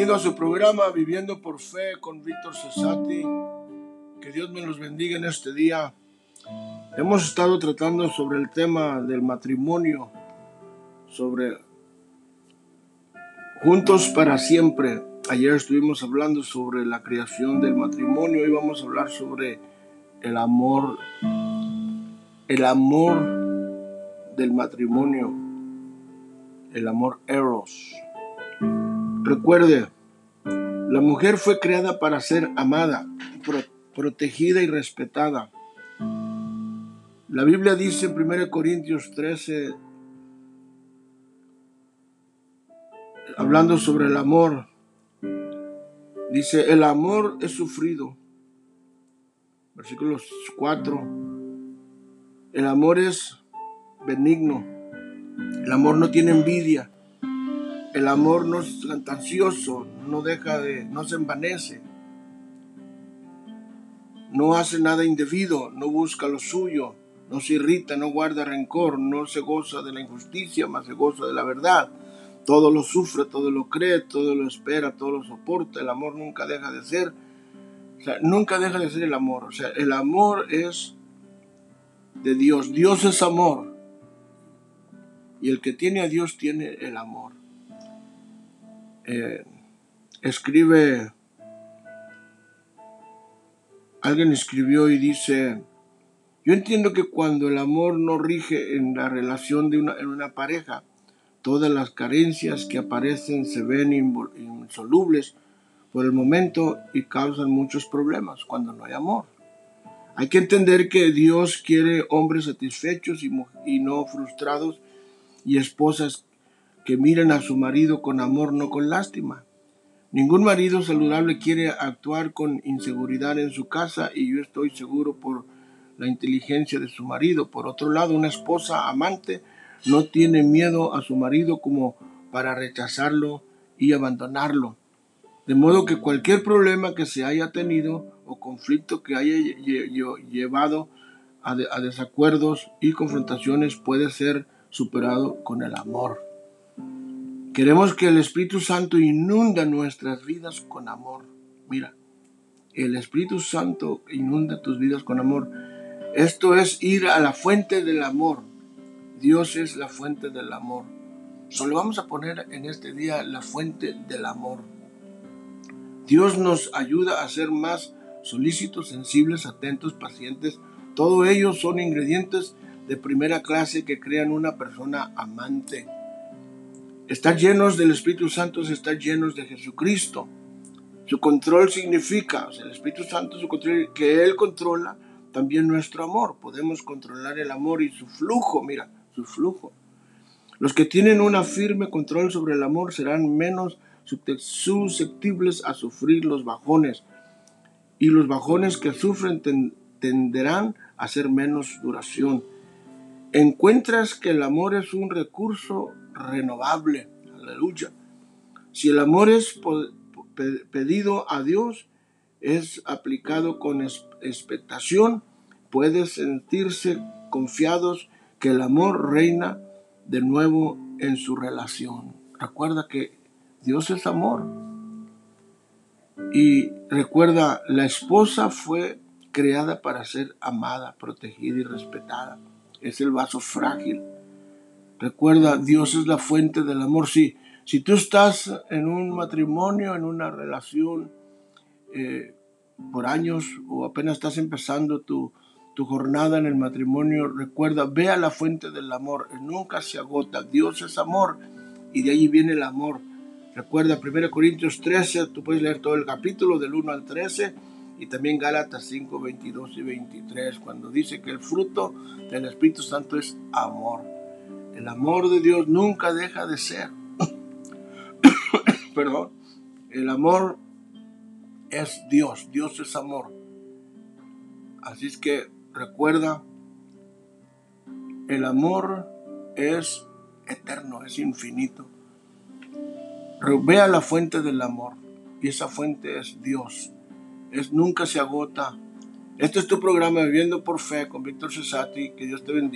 Bienvenido a su programa Viviendo por Fe con Víctor Cesati. Que Dios me los bendiga en este día. Hemos estado tratando sobre el tema del matrimonio, sobre juntos para siempre. Ayer estuvimos hablando sobre la creación del matrimonio y vamos a hablar sobre el amor, el amor del matrimonio, el amor eros. Recuerde, la mujer fue creada para ser amada, protegida y respetada. La Biblia dice en 1 Corintios 13, hablando sobre el amor, dice, el amor es sufrido. Versículos 4, el amor es benigno, el amor no tiene envidia, el amor no es ansioso, no deja de, no se envanece, no hace nada indebido, no busca lo suyo, no se irrita, no guarda rencor, no se goza de la injusticia, más se goza de la verdad. Todo lo sufre, todo lo cree, todo lo espera, todo lo soporta. El amor nunca deja de ser. O sea, nunca deja de ser el amor. O sea, el amor es de Dios. Dios es amor. Y el que tiene a Dios tiene el amor. Eh, escribe, alguien escribió y dice, yo entiendo que cuando el amor no rige en la relación de una, en una pareja, todas las carencias que aparecen se ven insolubles por el momento y causan muchos problemas cuando no hay amor. Hay que entender que Dios quiere hombres satisfechos y, y no frustrados y esposas que miren a su marido con amor, no con lástima. Ningún marido saludable quiere actuar con inseguridad en su casa y yo estoy seguro por la inteligencia de su marido. Por otro lado, una esposa amante no tiene miedo a su marido como para rechazarlo y abandonarlo. De modo que cualquier problema que se haya tenido o conflicto que haya llevado a, desacuerdos y confrontaciones puede ser superado con el amor. Queremos que el Espíritu Santo inunda nuestras vidas con amor. Mira, el Espíritu Santo inunda tus vidas con amor. Esto es ir a la fuente del amor. Dios es la fuente del amor. Solo vamos a poner en este día la fuente del amor. Dios nos ayuda a ser más solícitos, sensibles, atentos, pacientes. Todo ello son ingredientes de primera clase que crean una persona amante. Estar llenos del Espíritu Santo es estar llenos de Jesucristo. Su control significa, o sea, el Espíritu Santo, su control, que Él controla también nuestro amor. Podemos controlar el amor y su flujo, mira, su flujo. Los que tienen un firme control sobre el amor serán menos susceptibles a sufrir los bajones y los bajones que sufren tenderán a ser menos duración. Encuentras que el amor es un recurso renovable. Aleluya. Si el amor es pedido a Dios, es aplicado con expectación, puede sentirse confiados que el amor reina de nuevo en su relación. Recuerda que Dios es amor. Y recuerda, la esposa fue creada para ser amada, protegida y respetada. Es el vaso frágil. Recuerda, Dios es la fuente del amor. Si, si tú estás en un matrimonio, en una relación, eh, por años o apenas estás empezando tu, tu jornada en el matrimonio, recuerda, ve a la fuente del amor, nunca se agota, Dios es amor y de ahí viene el amor. Recuerda 1 Corintios 13, tú puedes leer todo el capítulo del 1 al 13 y también Gálatas 5, 22 y 23, cuando dice que el fruto del Espíritu Santo es amor. El amor de Dios nunca deja de ser. Perdón. El amor es Dios, Dios es amor. Así es que recuerda, el amor es eterno, es infinito. Ve a la fuente del amor y esa fuente es Dios. Es nunca se agota. Este es tu programa Viviendo por Fe con Víctor Cesati. Que Dios te bendiga.